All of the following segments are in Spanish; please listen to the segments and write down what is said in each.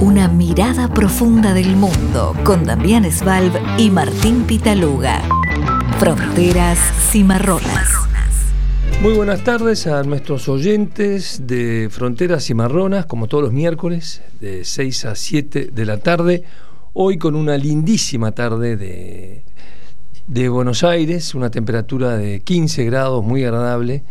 Una mirada profunda del mundo con Damián Svalb y Martín Pitaluga. Fronteras cimarronas. Muy buenas tardes a nuestros oyentes de Fronteras Cimarronas, como todos los miércoles, de 6 a 7 de la tarde. Hoy con una lindísima tarde de, de Buenos Aires, una temperatura de 15 grados, muy agradable.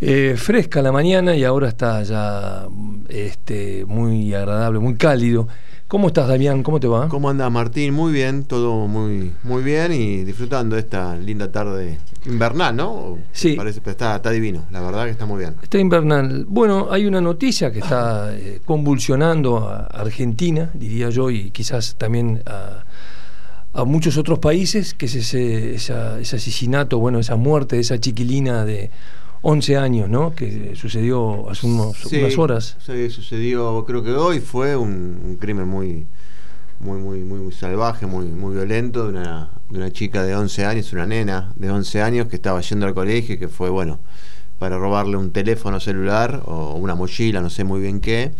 Eh, fresca la mañana y ahora está ya este, muy agradable, muy cálido. ¿Cómo estás, Damián? ¿Cómo te va? ¿Cómo andas, Martín? Muy bien, todo muy, muy bien y disfrutando de esta linda tarde invernal, ¿no? Sí. Parece, está, está divino, la verdad que está muy bien. Está invernal. Bueno, hay una noticia que está eh, convulsionando a Argentina, diría yo, y quizás también a, a muchos otros países, que es ese, esa- ese asesinato, bueno, esa muerte de esa chiquilina de 11 años, ¿no? Que sucedió hace unos, Sí, unas horas. Sí, sucedió, creo que hoy fue un, un crimen muy, muy, muy, muy, muy salvaje, muy, muy violento de una, de una chica de 11 años, una nena de 11 años que estaba yendo al colegio y que fue, bueno, para robarle un teléfono celular o una mochila, no sé muy bien qué.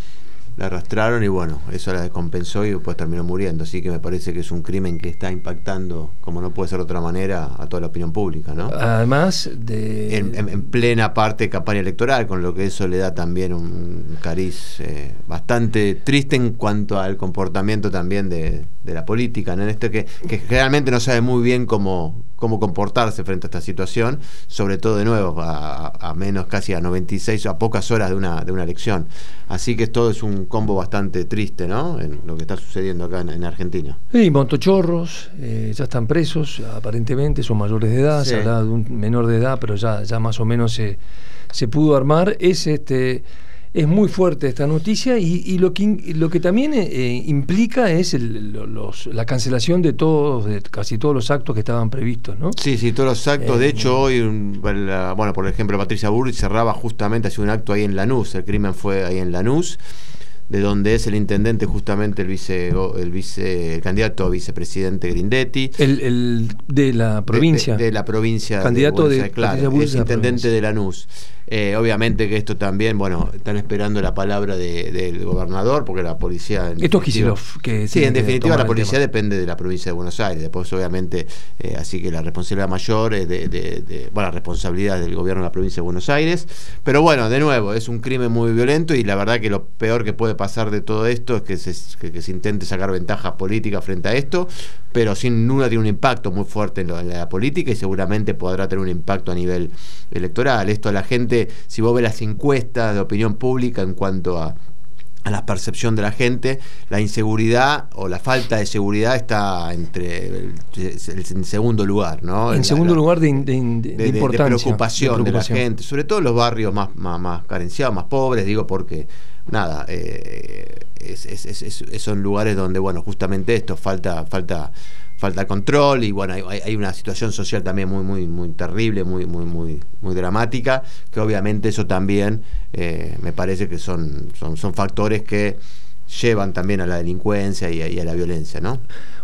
La arrastraron y bueno, eso la descompensó y después terminó muriendo. Así que me parece que es un crimen que está impactando, como no puede ser de otra manera, a toda la opinión pública, ¿no? Además de... en, en- en plena parte de campaña electoral, con lo que eso le da también un cariz eh, bastante triste en cuanto al comportamiento también de, de la política, ¿no? En esto que, que realmente no sabe muy bien cómo, cómo comportarse frente a esta situación, sobre todo de nuevo, a, a menos casi a 96, a pocas horas de una, de una elección. Así que todo es un combo bastante triste, ¿no? En lo que está sucediendo acá en, en Argentina. Sí, montochorros, eh, ya están presos, aparentemente son mayores de edad, Sí. se habla de un menor de edad, pero ya, ya más o menos se, se pudo armar. Es este es muy fuerte esta noticia y, y lo que lo que también eh, implica es el- los- la cancelación de todos, de casi todos los actos que estaban previstos, ¿no? Sí, sí, todos los actos. Eh, de hecho, hoy, bueno, por ejemplo, Patricia Burri cerraba justamente, hacía un acto ahí en Lanús. El crimen fue ahí en Lanús, de donde es el intendente, justamente el vice, el vice, el candidato a vicepresidente Grindetti. El, el de la De- provincia. De, de la provincia. Candidato de Aires, claro, es de intendente de Lanús. Eh, obviamente que esto también, bueno, están esperando la palabra de- del gobernador, porque la policía. Esto es Kicillof, que Sí, en definitiva la policía depende de la provincia de Buenos Aires. Después, obviamente, eh, así que la responsabilidad mayor es de, de- de- bueno, la responsabilidad del gobierno de la provincia de Buenos Aires. Pero bueno, de nuevo, es un crimen muy violento y la verdad que lo peor que puede pasar de todo esto es que se, que, que se intente sacar ventaja política frente a esto, pero sin duda tiene un impacto muy fuerte en, lo- en la política y seguramente podrá tener un impacto a nivel electoral. Esto a la gente, si vos ves las encuestas de opinión pública en cuanto a a la percepción de la gente, la inseguridad o la falta de seguridad está entre el, en segundo lugar, ¿no? en segundo la- lugar de, de- de- de importancia. preocupación de, la gente, sobre todo en los barrios más, más, más carenciados, más pobres, digo porque nada, eh, es- es- es- es- son lugares donde, bueno, justamente esto, falta, falta, falta control y bueno, hay, una situación social también muy, muy, muy terrible, muy, muy, muy, muy dramática, que obviamente eso también eh, me parece que son, son, son factores que llevan también a la delincuencia y a, y a la violencia, ¿no?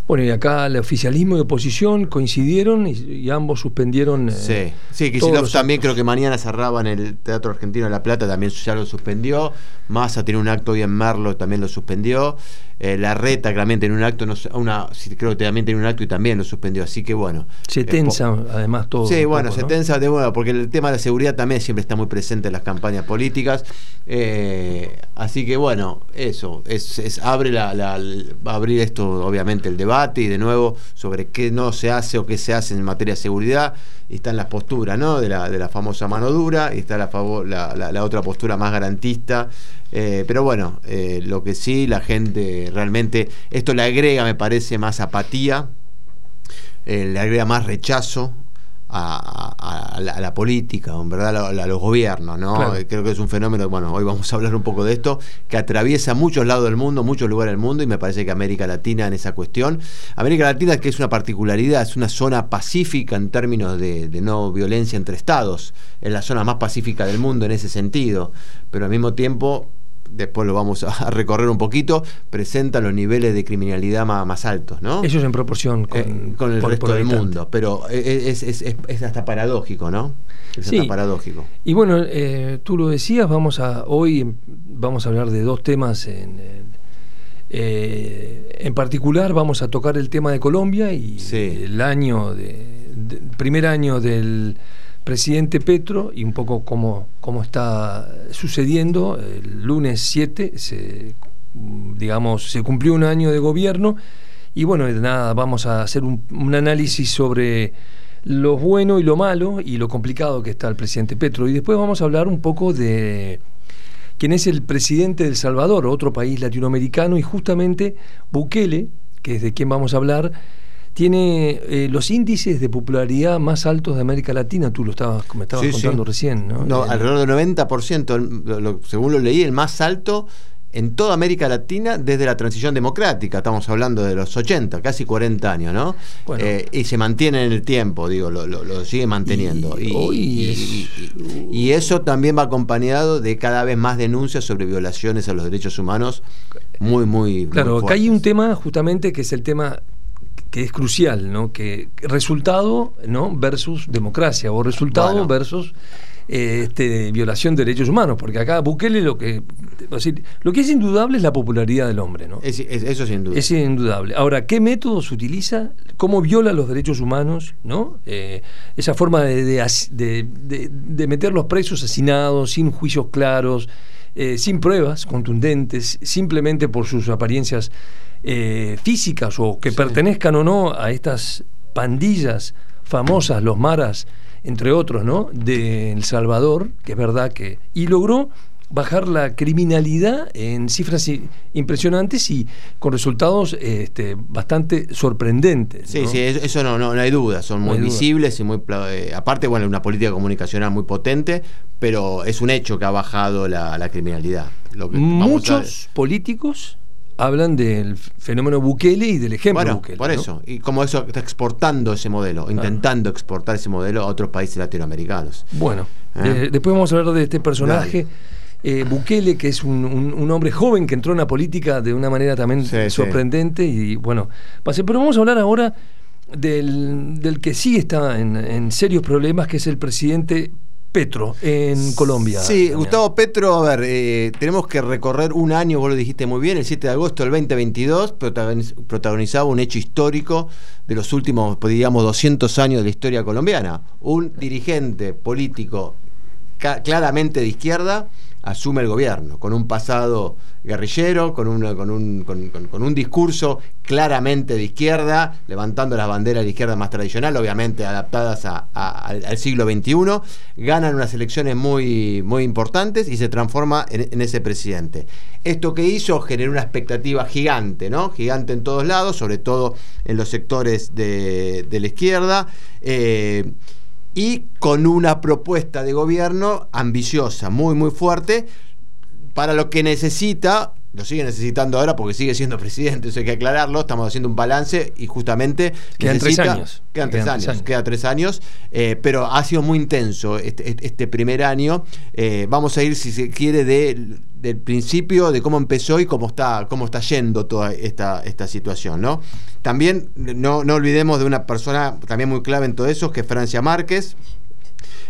Bueno, y acá el oficialismo y oposición coincidieron y, y ambos suspendieron. eh, Sí, sí, Kicillof también actos. creo que mañana cerraba en el Teatro Argentino de La Plata, también ya lo suspendió. Massa tiene un acto hoy en Merlo, también lo suspendió. Eh, la Reta también tiene un acto, no una, creo que también tiene un acto y también lo suspendió. Así que bueno. Se eh, tensa además todo. Sí, bueno, poco, se ¿no? tensa de bueno, porque el tema de la seguridad también siempre está muy presente en las campañas políticas. Eh, así que bueno, eso, es, es- abre la, la- va a abrir esto, obviamente, el debate y de nuevo sobre qué no se hace o qué se hace en materia de seguridad. Y están las posturas, ¿no? De la, de la famosa mano dura, y está la, favor, la, la- la otra postura más garantista. Eh, pero bueno, eh, lo que sí, la gente realmente, esto le agrega, me parece, más apatía eh, le agrega más rechazo a, a- a la, a la política, en verdad, a, los gobiernos, ¿no? Claro. Creo que es un fenómeno, bueno, hoy vamos a hablar un poco de esto, que atraviesa muchos lados del mundo, muchos lugares del mundo, y me parece que América Latina en esa cuestión. América Latina, que es una particularidad, es una zona pacífica en términos de, de no violencia entre estados, es la zona más pacífica del mundo en ese sentido, pero al mismo tiempo después lo vamos a recorrer un poquito, presenta los niveles de criminalidad más, más altos, ¿no? Eso es en proporción con, Eh, con el por- resto por del mundo. Pero es, es- es- es hasta paradójico, ¿no? Es Sí. hasta paradójico. Y bueno, eh, tú lo decías, vamos a hoy vamos a hablar de dos temas en, en- Eh, en particular vamos a tocar el tema de Colombia y el año de, primer año del presidente Petro y un poco cómo, cómo está sucediendo. El lunes 7 se, digamos, se cumplió un año de gobierno y bueno, nada, vamos a hacer un, análisis sobre lo bueno y lo malo y lo complicado que está el presidente Petro. Y después vamos a hablar un poco de quién es el presidente de El Salvador, otro país latinoamericano, y justamente Bukele, que es de quien vamos a hablar, tiene eh, los índices de popularidad más altos de América Latina, tú lo estabas, me estabas contando recién, ¿no? No, alrededor del 90%, según lo leí, el más alto en toda América Latina desde la transición democrática, estamos hablando de los 80, casi 40 años, ¿no? Eh, y se mantiene en el tiempo, digo, lo, sigue manteniendo. Y, y, eso también va acompañado de cada vez más denuncias sobre violaciones a los derechos humanos, muy, muy... Claro, acá hay un tema justamente que es el tema que es crucial, ¿no? Que resultado, ¿no? versus democracia o resultado versus este, violación de derechos humanos, porque acá Bukele lo que lo que es indudable es la popularidad del hombre, ¿no? eso sin duda. Es indudable. Ahora, ¿qué métodos utiliza? ¿Cómo viola los derechos humanos? ¿no? Eh, esa forma de, de, meter los presos asesinados sin juicios claros, eh, sin pruebas contundentes, simplemente por sus apariencias eh, físicas o que pertenezcan o no a estas pandillas famosas, los maras, entre otros, ¿no? De El Salvador, que es verdad que. Y logró bajar la criminalidad en cifras impresionantes y con resultados este, bastante sorprendentes. Sí, sí, eso no, no, hay duda, son muy visibles y muy... Eh, aparte, bueno, una política comunicacional muy potente, pero es un hecho que ha bajado la, criminalidad. Muchos políticos hablan del fenómeno Bukele y del ejemplo bueno, Bukele. Por eso, y como eso está exportando ese modelo, intentando exportar ese modelo a otros países latinoamericanos. Bueno, ¿Eh? después vamos a hablar de este personaje. Eh, Bukele, que es un, hombre joven que entró en la política de una manera también sorprendente y bueno, pase, pero vamos a hablar ahora del, que sí está en, en serios problemas, que es el presidente Petro en Colombia. Sí, Gustavo Petro, a ver, eh, tenemos que recorrer un año, vos lo dijiste muy bien, el 7 de agosto del 2022, protagonizaba un hecho histórico de los últimos, pues, digamos, 200 años de la historia colombiana. Un dirigente político claramente de izquierda asume el gobierno, con un pasado guerrillero, con, con, un, con, un, discurso claramente de izquierda, levantando las banderas de izquierda más tradicional, obviamente adaptadas al, siglo XXI, ganan unas elecciones muy, muy importantes y se transforma en, ese presidente. Esto que hizo generó una expectativa gigante, ¿no? Gigante en todos lados, sobre todo en los sectores de, la izquierda. Eh, y con una propuesta de gobierno ambiciosa, muy, muy fuerte, para lo que necesita, lo sigue necesitando ahora porque sigue siendo presidente, eso hay que aclararlo, estamos haciendo un balance y justamente... Quedan tres años. Quedan, tres, años, queda tres años, eh, pero ha sido muy intenso este, este primer año. Eh, vamos a ir, si se quiere, de, del principio, de cómo empezó y cómo está, cómo está yendo toda esta, esta situación, ¿no? También no, no olvidemos de una persona también muy clave en todo eso, que es Francia Márquez,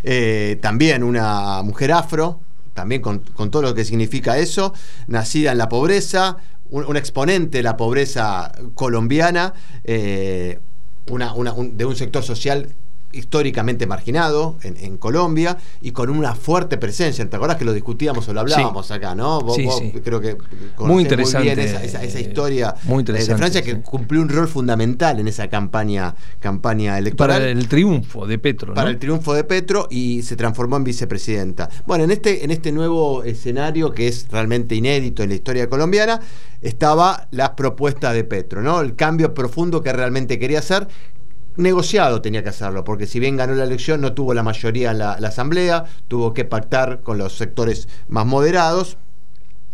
eh, también una mujer afro, también con, todo lo que significa eso, nacida en la pobreza, un, exponente de la pobreza colombiana, eh, de un sector social históricamente marginado en, Colombia y con una fuerte presencia. ¿Te acordás que lo discutíamos o lo hablábamos acá, no? Vos, creo que muy interesante bien esa, esa, historia de Francia que cumplió un rol fundamental en esa campaña, campaña electoral. Para el triunfo de Petro. Para el triunfo de Petro y se transformó en vicepresidenta. Bueno, en este, en este nuevo escenario que es realmente inédito en la historia colombiana, estaba la propuesta de Petro, ¿no? El cambio profundo que realmente quería hacer, negociado tenía que hacerlo, porque si bien ganó la elección no tuvo la mayoría en la, asamblea, tuvo que pactar con los sectores más moderados,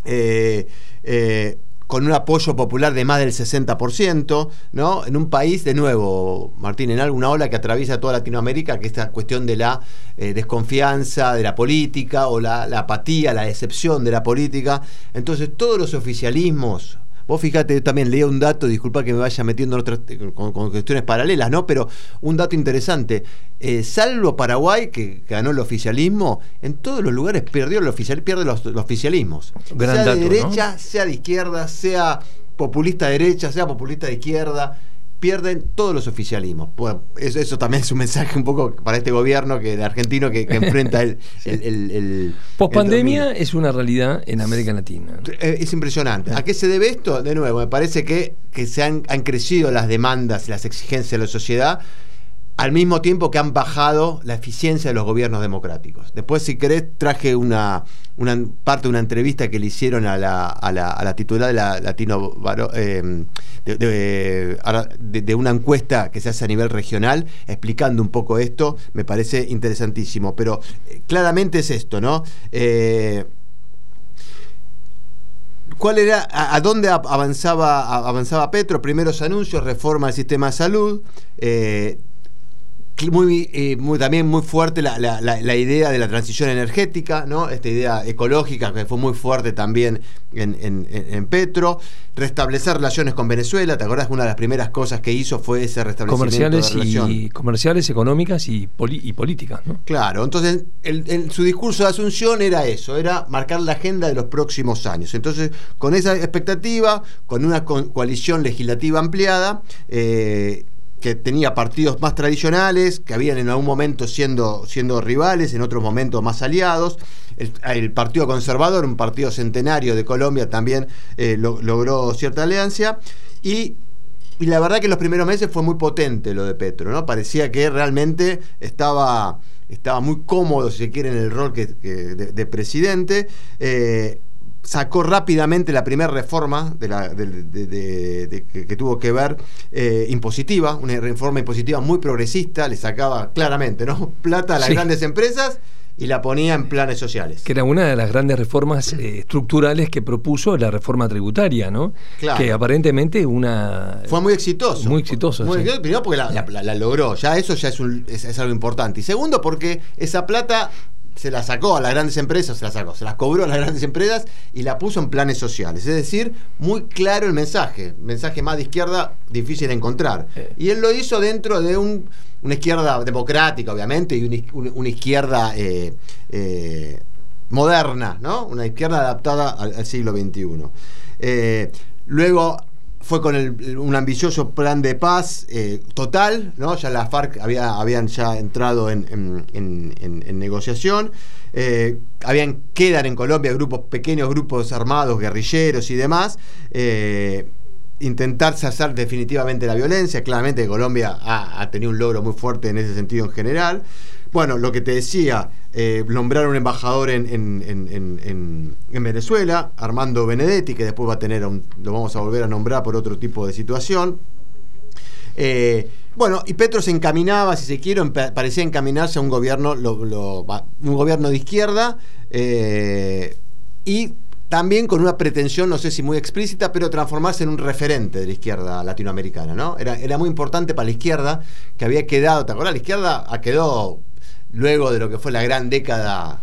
eh, eh, con un apoyo popular de más del 60%, ¿no? En un país, de nuevo, Martín, en alguna ola que atraviesa toda Latinoamérica, que es esta cuestión de la eh, desconfianza de la política o la, la apatía, la decepción de la política. Entonces, todos los oficialismos Vos fíjate, también leía un dato, disculpa que me vaya metiendo en otras, con, cuestiones paralelas, ¿no? Pero un dato interesante. Eh, salvo Paraguay, que ganó el oficialismo, en todos los lugares perdió el oficial, pierde los, oficialismos. sea de derecha, sea de izquierda, sea populista de derecha, sea populista de izquierda, pierden todos los oficialismos. Bueno, eso, eso, también es un mensaje un poco para este gobierno que, de argentino que, enfrenta el... el, el, Pospandemia es una realidad en América Latina. Eh, es impresionante. ¿A qué se debe esto? De nuevo, me parece que, que se han, han crecido las demandas y las exigencias de la sociedad al mismo tiempo que han bajado la eficiencia de los gobiernos democráticos. Después, si querés, traje una, parte de una entrevista que le hicieron a la, titular de la Latino eh, de, una encuesta que se hace a nivel regional, explicando un poco esto, me parece interesantísimo. Pero eh, claramente es esto, ¿no? Eh, ¿Cuál era, a, dónde avanzaba, avanzaba Petro? Primeros anuncios, reforma del sistema de salud, muy, eh, muy, también muy fuerte la, la, idea de la transición energética, ¿no? Esta idea ecológica que fue muy fuerte también en, en, Petro. Restablecer relaciones con Venezuela, ¿te acordás que una de las primeras cosas que hizo fue ese restablecimiento comerciales de relación? Y, comerciales, económicas y, y políticas, ¿no? Claro, entonces el, su discurso de Asunción era eso, era marcar la agenda de los próximos años. Entonces, con esa expectativa, con una coalición legislativa ampliada, eh, que tenía partidos más tradicionales, que habían en algún momento siendo, siendo rivales, en otros momentos más aliados. El, Partido Conservador, un partido centenario de Colombia, también eh, logró cierta alianza. Y, la verdad que en los primeros meses fue muy potente lo de Petro, ¿no? Parecía que realmente estaba, estaba muy cómodo, si se quiere, en el rol que, de, presidente. Eh, sacó rápidamente la primera reforma de la, de, que, tuvo que ver eh, impositiva, una reforma impositiva muy progresista, le sacaba claramente ¿no? plata a las grandes empresas y la ponía en planes sociales. Que era una de las grandes reformas eh, estructurales que propuso la reforma tributaria, ¿no? Claro. Que aparentemente una... Fue muy exitoso. Muy exitoso. Muy primero porque la, logró, ya eso ya es, es algo importante. Y segundo porque esa plata se la sacó a las grandes empresas, se la sacó, se las cobró a las grandes empresas y la puso en planes sociales. Es decir, muy claro el mensaje, mensaje más de izquierda difícil de encontrar. Y él lo hizo dentro de una izquierda democrática, obviamente, y una, izquierda eh, eh, moderna, ¿no? Una izquierda adaptada al, siglo XXI. Eh, luego fue con un ambicioso plan de paz eh, total, ¿no? Ya las FARC había, habían ya entrado en, negociación. Eh, habían, quedan en Colombia grupos, pequeños grupos armados, guerrilleros y demás. Eh, intentar cesar definitivamente la violencia. Claramente Colombia ha, tenido un logro muy fuerte en ese sentido en general. Bueno, lo que te decía, eh, nombrar un embajador en, Venezuela, Armando Benedetti, que después va a tener, lo vamos a volver a nombrar por otro tipo de situación. Eh, bueno, y Petro se encaminaba, si se quiere, parecía encaminarse a un gobierno, un gobierno de izquierda eh, y también con una pretensión, no sé si muy explícita, pero transformarse en un referente de la izquierda latinoamericana, ¿no? Era, era muy importante para la izquierda, que había quedado, ¿te acuerdas? La izquierda quedó luego de lo que fue la gran década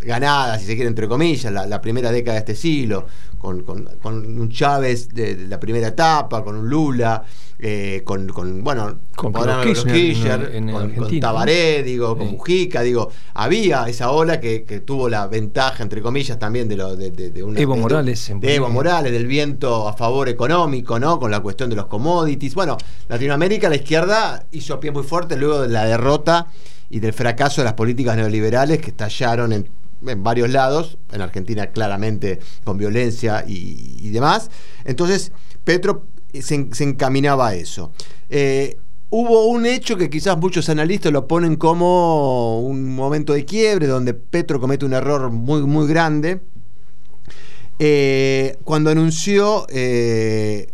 ganada, si se quiere, entre comillas, la, primera década de este siglo, con, un Chávez de, la primera etapa, con un Lula, eh, con, bueno, con, Kirchner, con, Tabaré, digo, con Mujica, digo, había esa ola que, tuvo la ventaja, entre comillas, también de, lo, de, de una, Evo Morales. De, Evo Morales, del viento a favor económico, ¿no? Con la cuestión de los commodities. Bueno, Latinoamérica, la izquierda hizo pie muy fuerte luego de la derrota y del fracaso de las políticas neoliberales que estallaron en, varios lados, en Argentina claramente con violencia y, demás. Entonces, Petro se, encaminaba a eso. Eh, hubo un hecho que quizás muchos analistas lo ponen como un momento de quiebre, donde Petro comete un error muy, muy grande. Eh, cuando anunció eh,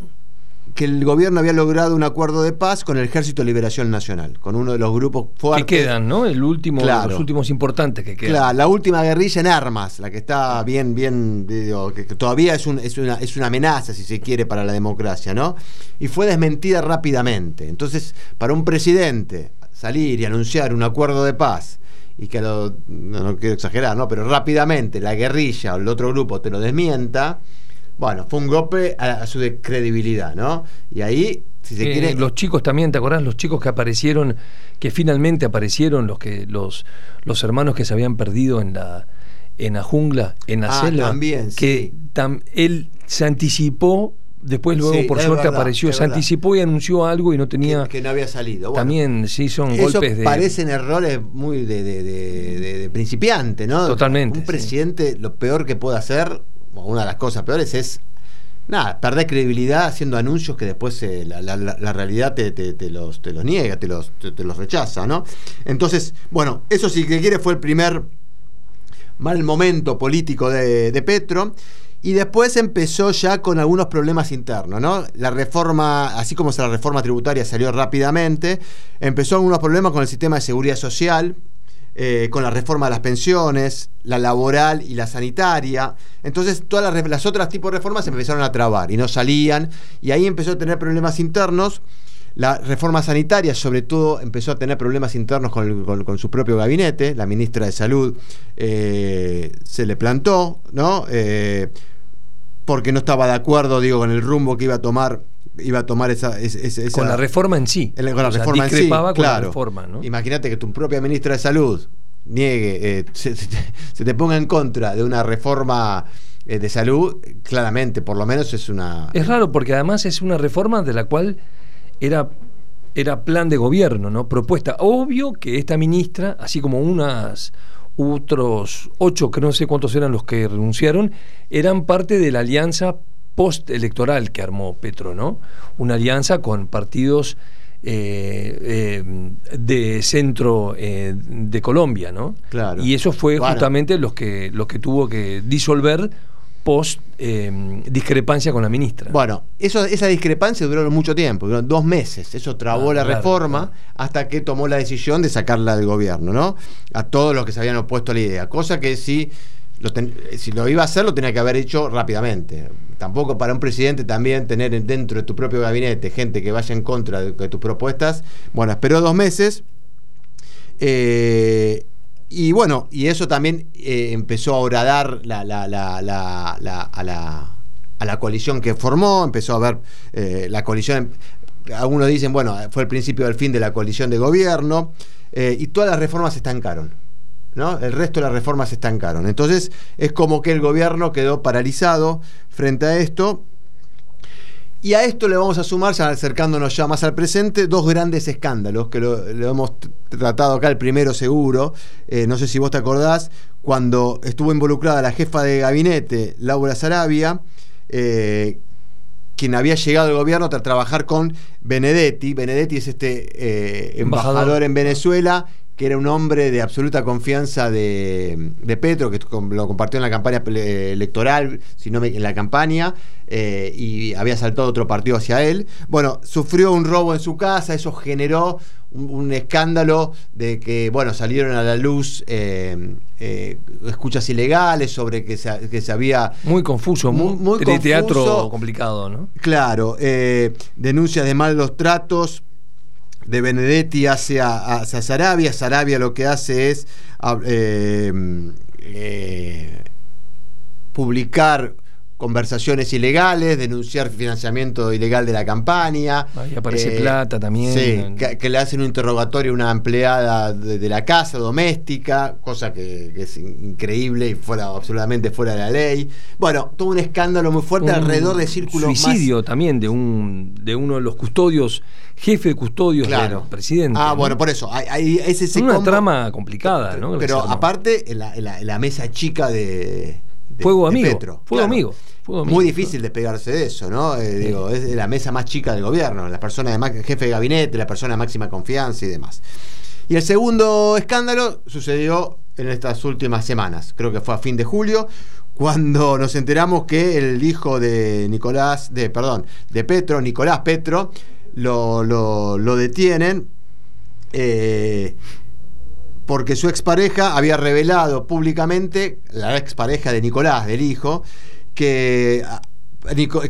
que el gobierno había logrado un acuerdo de paz con el Ejército de Liberación Nacional, con uno de los grupos fuertes. Que quedan, ¿no? El último, los últimos importantes que quedan. Claro, la última guerrilla en armas, la que está bien, bien, digo, que, todavía es, un, es, una, es una amenaza, si se quiere, para la democracia, ¿no? Y fue desmentida rápidamente. Entonces, para un presidente salir y anunciar un acuerdo de paz y que lo, no, quiero exagerar, ¿no? Pero rápidamente la guerrilla o el otro grupo te lo desmienta bueno, fue un golpe a, su credibilidad, ¿no? Y ahí, si se quiere. Los chicos también, ¿te acordás? Los chicos que aparecieron, que finalmente aparecieron, los que los, los hermanos que se habían perdido en la, en la jungla, en la ah, selva. También, que él se anticipó después luego Sí, por suerte verdad, apareció, se verdad. anticipó y anunció algo y no tenía... que, que no había salido. Bueno, también sí son eso golpes de... parecen errores muy de, de- principiante, ¿no? Totalmente, Un sí. presidente, lo peor que puede hacer, una de las cosas peores es nada, perder credibilidad haciendo anuncios que después eh, la, realidad te, los, niega, te los, te, te los rechaza, ¿no? Entonces, bueno, eso si que quiere fue el primer mal momento político de, de Petro. Y después empezó ya con algunos problemas internos, ¿no? La reforma, así como la reforma tributaria salió rápidamente, empezó algunos problemas con el sistema de seguridad social, eh, con la reforma de las pensiones, la laboral y la sanitaria. Entonces todas las, otras tipos de reformas se empezaron a trabar y no salían. Y ahí empezó a tener problemas internos. La reforma sanitaria, sobre todo, empezó a tener problemas internos con su propio gabinete. La ministra de Salud eh, se le plantó, ¿no? Eh, porque no estaba de acuerdo, digo, con el rumbo que iba a tomar, iba a tomar esa, es- es- esa- Con la reforma en sí. el- con la O sea, reforma en sí, con la claro. reforma, ¿no? Imagínate que tu propia ministra de Salud niegue, eh, se, se te ponga en contra de una reforma eh, de salud, claramente, por lo menos es una... Es raro porque además es una reforma de la cual era, era plan de gobierno, ¿no? Propuesta. Obvio que esta ministra, así como unas otros ocho, que no sé cuántos eran los que renunciaron, eran parte de la alianza postelectoral que armó Petro, ¿no? Una alianza con partidos eh, eh, de centro eh, de Colombia, ¿no? Claro. Y eso fue Bueno. justamente los que, los que tuvo que disolver post eh, discrepancia con la ministra. Bueno, eso, esa discrepancia duró mucho tiempo, duró dos meses. Eso trabó Ah, la claro, reforma claro. hasta que tomó la decisión de sacarla del gobierno, ¿no? A todos los que se habían opuesto a la idea. Cosa que si lo, ten- si lo iba a hacer, lo tenía que haber hecho rápidamente. Tampoco para un presidente también tener dentro de tu propio gabinete gente que vaya en contra de, de tus propuestas. Bueno, esperó dos meses. Eh, y bueno, y eso también eh, empezó a horadar la, la- a, la, a la coalición que formó, empezó a ver eh, la coalición, algunos dicen, bueno, fue el principio del fin de la coalición de gobierno, eh, y todas las reformas se estancaron. ¿no? El resto de las reformas se estancaron. Entonces es como que el gobierno quedó paralizado frente a esto. Y a esto le vamos a sumar, ya acercándonos ya más al presente, dos grandes escándalos que lo, lo hemos tratado acá, el primero seguro, eh, no sé si vos te acordás, cuando estuvo involucrada la jefa de gabinete, Laura Sarabia, eh, quien había llegado al gobierno tras trabajar con Benedetti. Benedetti es este eh, embajador. Embajador. en Venezuela, que era un hombre de absoluta confianza de, de Petro, que lo compartió en la campaña ele- electoral, si no me, en la campaña, eh, y había saltado otro partido hacia él. Bueno, sufrió un robo en su casa, eso generó un, un escándalo de que, bueno, salieron a la luz eh, eh, escuchas ilegales sobre que se, que se había Muy confuso, muy, Muy- de confuso. teatro complicado, ¿no? Claro, denuncias de malos tratos de Benedetti hacia, hacia Sarabia. Sarabia lo que hace es eh, eh, publicar conversaciones ilegales, denunciar financiamiento ilegal de la campaña. Ahí aparece Eh, plata también. Sí, que, que le hacen un interrogatorio a una empleada de, de la casa doméstica, cosa que, que es in- increíble y fuera absolutamente fuera de la ley. Bueno, todo un escándalo muy fuerte Un alrededor de círculos más suicidio también de un de uno de los custodios, jefe de custodios Claro. del presidente. Ah, ¿no? bueno, por eso. Hay, hay- es ese una combo. trama complicada, ¿no? Pero aparte, en la, en la- en la mesa chica de. De- Fuego de amigo, Petro. fuego amigo, fuego amigo, Muy difícil despegarse de eso, ¿no? Eh, Digo, es la mesa más chica del gobierno, la persona de jefe de gabinete, la persona de máxima confianza y demás. Y el segundo escándalo sucedió en estas últimas semanas, creo que fue a fin de julio, cuando nos enteramos que el hijo de Nicolás, de, perdón, de Petro, Nicolás Petro, lo, lo- lo detienen. eh, porque su expareja había revelado públicamente, la expareja de Nicolás, del hijo, que, ah,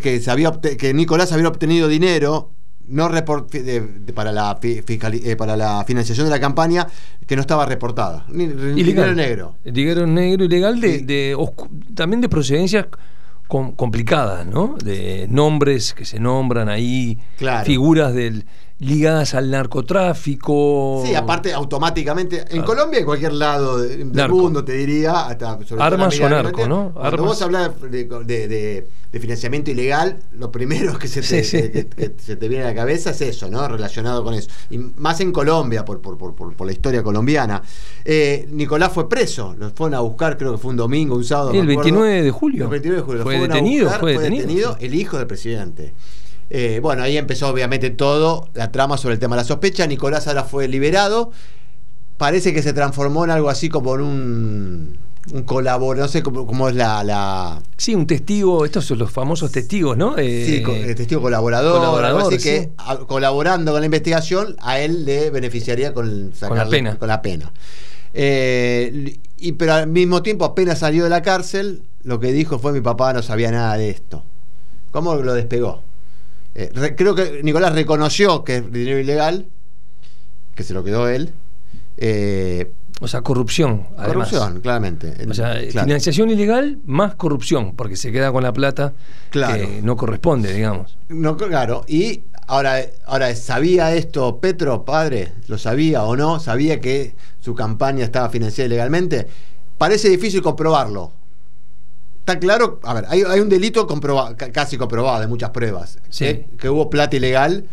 que, se había que Nicolás había obtenido dinero no report- de- de- para, la, fi- fiscali- eh, para la financiación de la campaña que no estaba reportada. Ni- Dinero negro. Dinero negro ilegal de, de oscu- también de procedencias com- complicadas, ¿no? De nombres que se nombran ahí, Claro. figuras del ligadas al narcotráfico. Sí, aparte automáticamente, en Colombia y en cualquier lado del mundo, te diría, hasta Armas o narco, ¿no? Cuando vos hablas de, financiamiento ilegal, lo primero que se, te, se te viene a la cabeza es eso, ¿no? Relacionado con eso. Y más en Colombia, por, por, por, por la historia colombiana. Eh, Nicolás fue preso, lo fueron a buscar, creo que fue un domingo, un sábado. El 29 de julio. El 29 de julio. Fue, detenido, fue detenido el hijo del presidente. Eh, bueno, ahí empezó obviamente todo, la trama sobre el tema de la sospecha. Nicolás ahora fue liberado. Parece que se transformó en algo así como en un, un colaborador, no sé cómo, es la, Sí, un testigo, estos son los famosos testigos, ¿no? Eh, sí, el testigo colaborador, así que colaborando con la investigación, a él le beneficiaría con, la pena. Con la pena. Eh, y, pero al mismo tiempo, apenas salió de la cárcel, lo que dijo fue mi papá no sabía nada de esto. ¿Cómo lo despegó? Eh, creo que Nicolás reconoció que es dinero ilegal, que se lo quedó él. Eh, o sea, corrupción. Corrupción, claramente. O sea, financiación ilegal más corrupción, porque se queda con la plata que no corresponde, digamos. No, claro. Y ahora, ahora, ¿sabía esto Petro, padre? ¿Lo sabía o no? ¿Sabía que su campaña estaba financiada ilegalmente? Parece difícil comprobarlo está claro, a ver, hay, un delito comprobado, casi comprobado de muchas pruebas, ¿eh? que hubo plata ilegal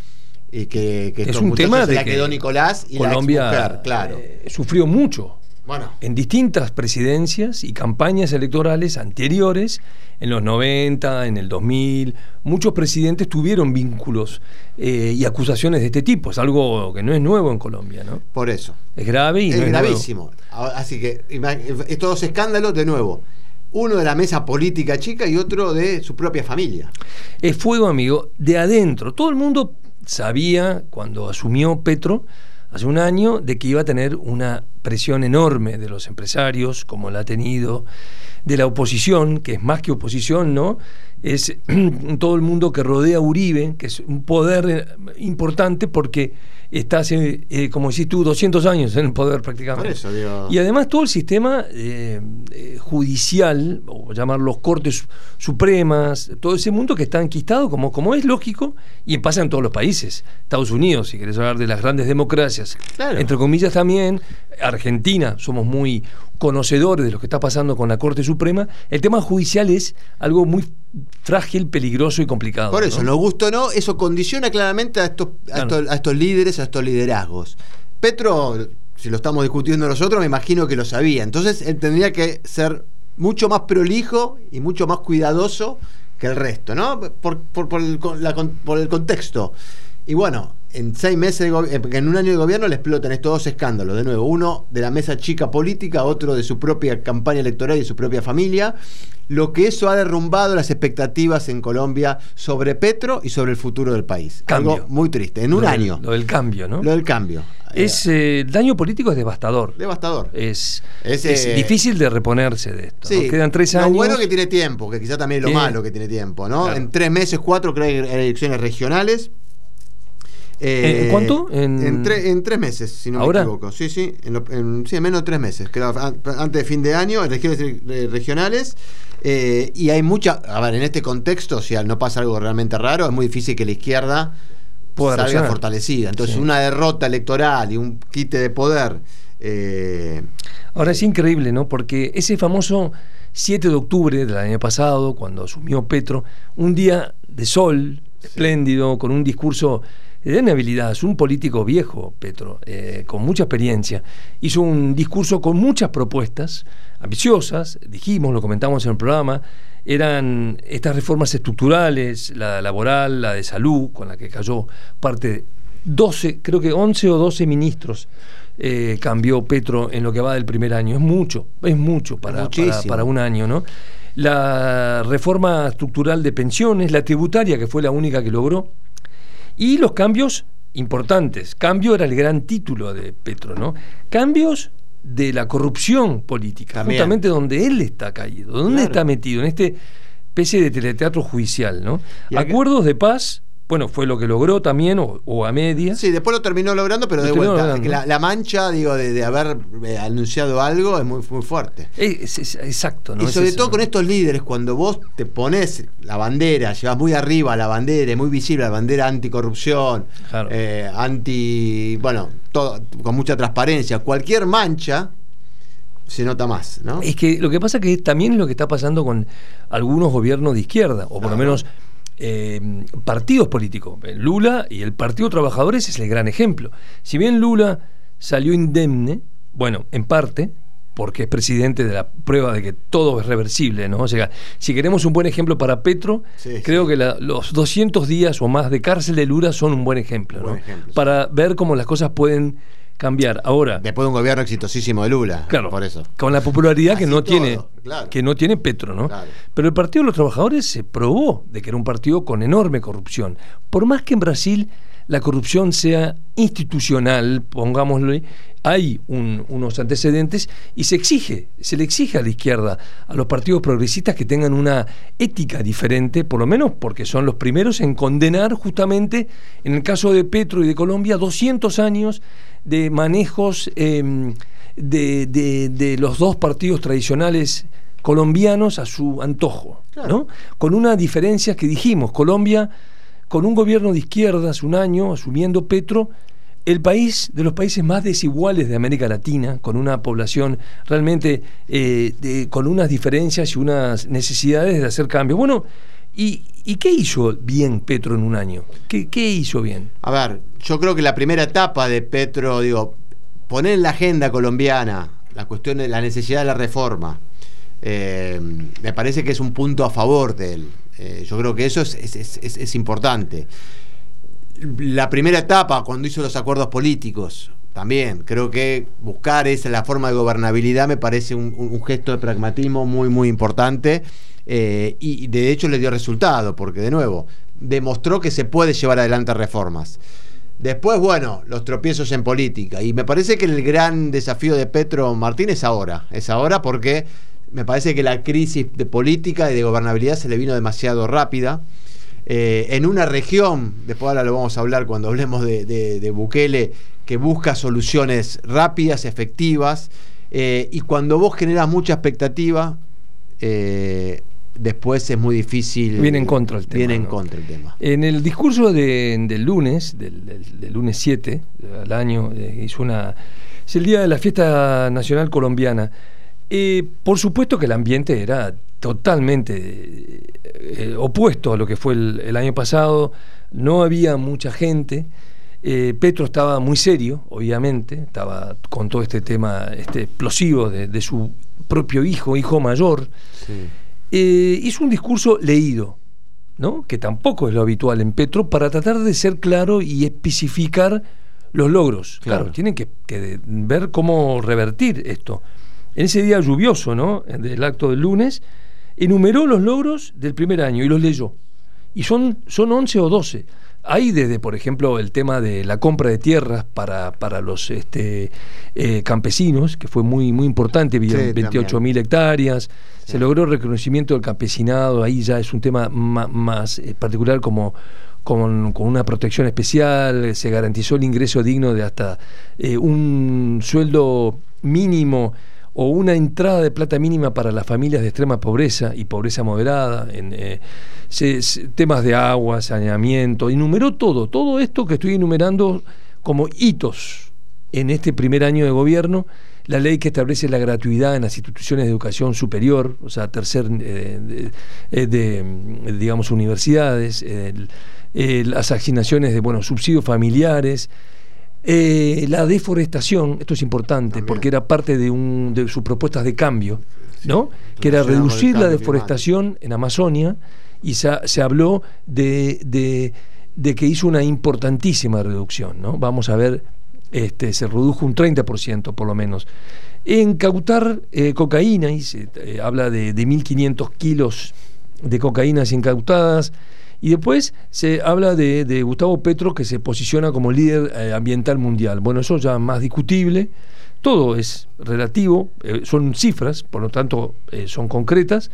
y que, es un tema de la quedó Nicolás y Colombia la claro. Eh, sufrió mucho. Bueno. En distintas presidencias y campañas electorales anteriores, en los 90, en el 2000, muchos presidentes tuvieron vínculos eh, y acusaciones de este tipo. Es algo que no es nuevo en Colombia, ¿no? Por eso. Es grave y es gravísimo. Así que estos dos escándalos, de nuevo, uno de la mesa política chica y otro de su propia familia. Es fuego, amigo, de adentro. Todo el mundo sabía cuando asumió Petro hace un año de que iba a tener una presión enorme de los empresarios, como la ha tenido, de la oposición, que es más que oposición, ¿no? Es todo el mundo que rodea a Uribe, que es un poder eh, importante porque está hace, eh, como decís tú, 200 años en el poder prácticamente. Y además todo el sistema eh, eh, judicial, o llamar los cortes supremas, todo ese mundo que está enquistado, como, como es lógico, y pasa en todos los países. Estados Unidos, si querés hablar de las grandes democracias, entre comillas también, Argentina, somos muy conocedores de lo que está pasando con la Corte Suprema, el tema judicial es algo muy frágil, peligroso y complicado. Por eso, ¿no? nos gusta o no, eso condiciona claramente a estos, a estos, líderes, a estos liderazgos. Petro, si lo estamos discutiendo nosotros, me imagino que lo sabía. Entonces él tendría que ser mucho más prolijo y mucho más cuidadoso que el resto, ¿no? Por, por, por, el, por el contexto. Y bueno, en seis meses, de en un año de gobierno le explotan estos dos escándalos. De nuevo, uno de la mesa chica política, otro de su propia campaña electoral y su propia familia. Lo que eso ha derrumbado las expectativas en Colombia sobre Petro y sobre el futuro del país. Algo muy triste. En un año. lo del cambio, ¿no? Lo del cambio. Es, eh, el daño político es devastador. Devastador. Es, es, eh, difícil de reponerse de esto. Quedan tres años. Lo bueno que tiene tiempo, que quizá también es lo malo que tiene tiempo, ¿no? En tres meses, cuatro, creo que hay elecciones regionales ¿En cuánto? En, en, tres meses, si no me equivoco. Sí, sí, en, sí, menos de tres meses. antes de fin de año, elecciones regionales. Eh, y hay mucha. A ver, en este contexto, si no pasa algo realmente raro, es muy difícil que la izquierda salga fortalecida. Entonces, una derrota electoral y un quite de poder. Eh, Ahora es increíble, ¿no? Porque ese famoso 7 de octubre del año pasado, cuando asumió Petro, un día de sol, espléndido, con un discurso tiene habilidad, es un político viejo, Petro, eh, con mucha experiencia. Hizo un discurso con muchas propuestas ambiciosas, dijimos, lo comentamos en el programa, eran estas reformas estructurales, la laboral, la de salud, con la que cayó parte de 12, creo que 11 o 12 ministros eh, cambió Petro en lo que va del primer año. Es mucho, es mucho para, para, para, un año, ¿no? La reforma estructural de pensiones, la tributaria, que fue la única que logró, y los cambios importantes. Cambio era el gran título de Petro, ¿no? Cambios de la corrupción política, justamente donde él está caído, donde está metido, en este especie de teleteatro judicial, ¿no? Acuerdos de paz bueno, fue lo que logró también, o, a media. Sí, después lo terminó logrando, pero de vuelta. La, mancha, digo, de, haber eh, anunciado algo es muy, muy fuerte. exacto, ¿no? Y sobre todo con estos líderes, cuando vos te pones la bandera, llevas muy arriba la bandera, muy visible la bandera anticorrupción, eh, anti. bueno, todo, con mucha transparencia, cualquier mancha se nota más, ¿no? Es que lo que pasa que también es lo que está pasando con algunos gobiernos de izquierda, o por lo menos eh, partidos políticos. Lula y el Partido Trabajadores es el gran ejemplo. Si bien Lula salió indemne, bueno, en parte, porque es presidente de la prueba de que todo es reversible, ¿no? O sea, si queremos un buen ejemplo para Petro, creo que los 200 días o más de cárcel de Lula son un buen ejemplo, ¿no? Para ver cómo las cosas pueden cambiar. Ahora. Después de un gobierno exitosísimo de Lula. Claro. Por eso. Con la popularidad que no tiene. Que no tiene Petro, ¿no? Pero el Partido de los Trabajadores se probó de que era un partido con enorme corrupción. Por más que en Brasil la corrupción sea institucional, pongámoslo, hay unos antecedentes y se exige, se le exige a la izquierda, a los partidos progresistas que tengan una ética diferente, por lo menos porque son los primeros en condenar justamente, en el caso de Petro y de Colombia, 200 años de manejos em, de, los dos partidos tradicionales colombianos a su antojo, ¿no? Con una diferencia que dijimos, Colombia, con un gobierno de izquierdas un año, asumiendo Petro, el país de los países más desiguales de América Latina, con una población realmente eh, con unas diferencias y unas necesidades de hacer cambios. Bueno, ¿y, qué hizo bien Petro en un año? ¿Qué, ¿Qué, hizo bien? A ver, yo creo que la primera etapa de Petro, digo, poner en la agenda colombiana la cuestión de la necesidad de la reforma, eh, me parece que es un punto a favor de él. Eh, yo creo que eso es, es importante la primera etapa, cuando hizo los acuerdos políticos, también creo que buscar esa la forma de gobernabilidad me parece un, gesto de pragmatismo muy, muy importante. Eh, y de hecho le dio resultado, porque de nuevo, demostró que se puede llevar adelante reformas. Después, bueno, los tropiezos en política. Y me parece que el gran desafío de Petro Martín es ahora. Es ahora porque me parece que la crisis de política y de gobernabilidad se le vino demasiado rápida. Eh, en una región, después ahora lo vamos a hablar cuando hablemos de, Bukele, que busca soluciones rápidas, efectivas, eh, y cuando vos generas mucha expectativa, eh, después es muy difícil. Viene en contra el tema. Viene en contra el tema. En el discurso del lunes, del, lunes 7 al año, hizo una. Es el día de la fiesta nacional colombiana. Por supuesto que el ambiente era totalmente eh, opuesto a lo que fue el, año pasado, no había mucha gente. Eh, Petro estaba muy serio, obviamente, estaba con todo este tema este explosivo de, su propio hijo, hijo mayor. Eh, hizo un discurso leído, ¿no? que tampoco es lo habitual en Petro, para tratar de ser claro y especificar los logros. Claro, tienen que, que, ver cómo revertir esto. En ese día lluvioso, ¿no? Del acto del lunes, enumeró los logros del primer año y los leyó. Y son, son 11 o 12. Hay desde, por ejemplo, el tema de la compra de tierras para, para los este, eh, campesinos, que fue muy, muy importante, 28 mil hectáreas, se logró el reconocimiento del campesinado, ahí ya es un tema más, eh, particular como con, una protección especial, se garantizó el ingreso digno de hasta eh, un sueldo mínimo o una entrada de plata mínima para las familias de extrema pobreza y pobreza moderada, en, eh, temas de agua, saneamiento, enumeró todo, todo esto que estoy enumerando como hitos en este primer año de gobierno, la ley que establece la gratuidad en las instituciones de educación superior, o sea, tercer, eh, de, digamos, universidades, las asignaciones de, bueno, subsidios familiares, eh, la deforestación, esto es importante, porque era parte de, un, de sus propuestas de cambio, ¿no? que era reducir la deforestación en Amazonia y se, se habló de, de, que hizo una importantísima reducción. ¿no? Vamos a ver, este, se redujo un 30% por lo menos. Incautar eh, cocaína, y se eh, habla de, de 1.500 kilos de cocaínas incautadas y después se habla de, Gustavo Petro que se posiciona como líder eh, ambiental mundial. Bueno, eso ya más discutible. Todo es relativo, eh, son cifras, por lo tanto eh, son concretas.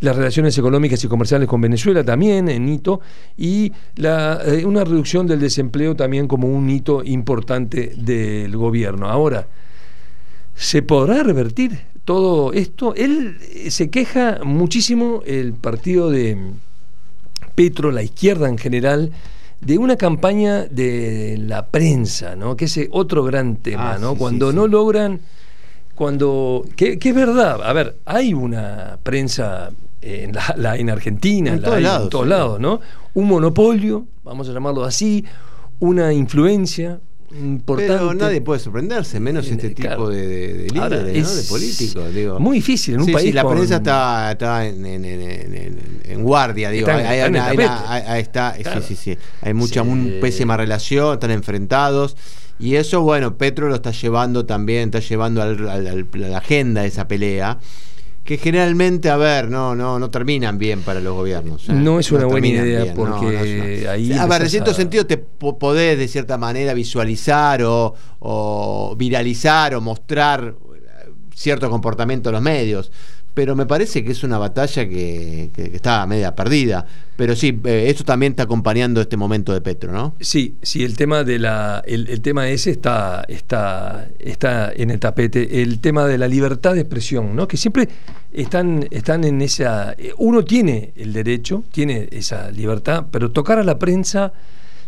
las relaciones económicas y comerciales con Venezuela también en hito y una reducción del desempleo también como un hito importante del gobierno. Ahora, ¿se podrá revertir todo esto? Él se queja muchísimo el partido de Petro, la izquierda en general, de una campaña de la prensa, ¿no? Que es otro gran tema, Ah, ¿no? sí, Cuando sí, no sí. logran, cuando que, que es verdad, a ver, hay una prensa en, la, la- en Argentina, En la todos hay lados, en todos lados, ¿no? Un monopolio, vamos a llamarlo así, una influencia importante. Pero nadie puede sorprenderse, menos En- este tipo de, de- de líderes, Ahora, ¿no? de políticos. Digo. Muy difícil en un sí, país sí, la con- prensa está, está en, en- en- en- en- en guardia, digo. Hay, está hay hay- Claro. sí, sí, sí. Hay mucha, Sí. pésima relación, están enfrentados. Y eso, bueno, Petro lo está llevando también, está llevando al- al- al- a la agenda esa pelea. Que generalmente, a ver, no, no, no terminan bien para los gobiernos. ¿eh? No es una buena idea, bien, porque ahí A ver, en cierto a- sentido te po- podés de cierta manera visualizar o, o viralizar o mostrar eh, cierto comportamiento en los medios. Pero me parece que es una batalla que, que- está media perdida. Pero sí, eh, esto también está acompañando este momento de Petro, ¿no? Sí, sí, el tema de la, el tema ese está, está, está en el tapete. El tema de la libertad de expresión, ¿no? Que siempre están, están en esa. eh, Uno tiene el derecho, tiene esa libertad, pero tocar a la prensa,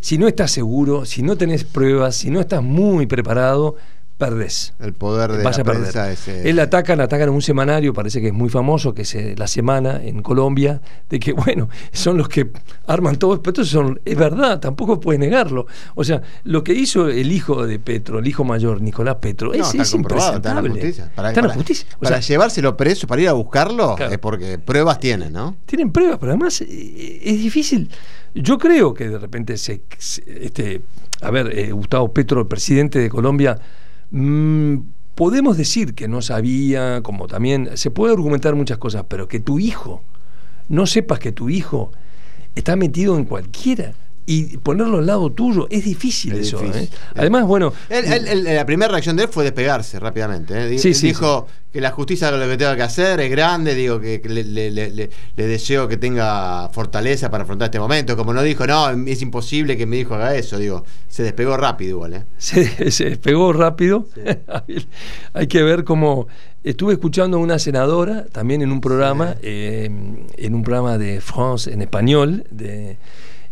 si no estás seguro, si no tenés pruebas, si no estás muy preparado, perdés. El poder de Vas la a perder. prensa es, eh, Él atacan, atacan a un semanario, parece que es muy famoso, que es eh, La Semana en Colombia, de que, bueno, son los que arman todo, pero son, es verdad, tampoco puede negarlo. O sea, lo que hizo el hijo de Petro, el hijo mayor, Nicolás Petro, no, es, está es está en la justicia. Para, Está en la justicia. O para sea, llevárselo preso, para ir a buscarlo, Claro. es porque pruebas tienen, ¿no? tienen pruebas, pero además eh, es difícil. Yo creo que de repente se, se- este, a ver, eh, Gustavo Petro, el presidente de Colombia, mm, podemos decir que no sabía, como también se puede argumentar muchas cosas, pero que tu hijo no sepas que tu hijo está metido en cualquiera y ponerlo al lado tuyo es difícil Es eso. difícil. ¿eh? Además, bueno, Él- él- él- la primera reacción de él fue despegarse rápidamente. ¿eh? Sí, él sí, dijo que la justicia lo que tenga que hacer, es grande, digo que, que le, le- le- le- le deseo que tenga fortaleza para afrontar este momento. Como no dijo, no, es imposible que mi hijo haga eso, digo, se despegó rápido igual. ¿eh? se, se despegó rápido. Hay que ver cómo. Estuve escuchando a una senadora también en un programa, eh, en un programa de France en español, de,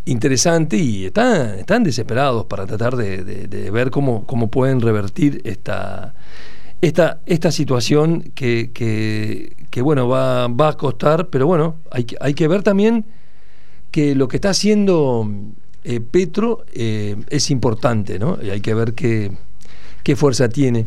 interesante, y están, están desesperados para tratar de, de- ver cómo, cómo pueden revertir esta, esta, esta situación que, que, que, bueno, va, va a costar, pero bueno, hay que, hay que ver también que lo que está haciendo eh, Petro eh, es importante, ¿no? Y hay que ver qué, qué fuerza tiene.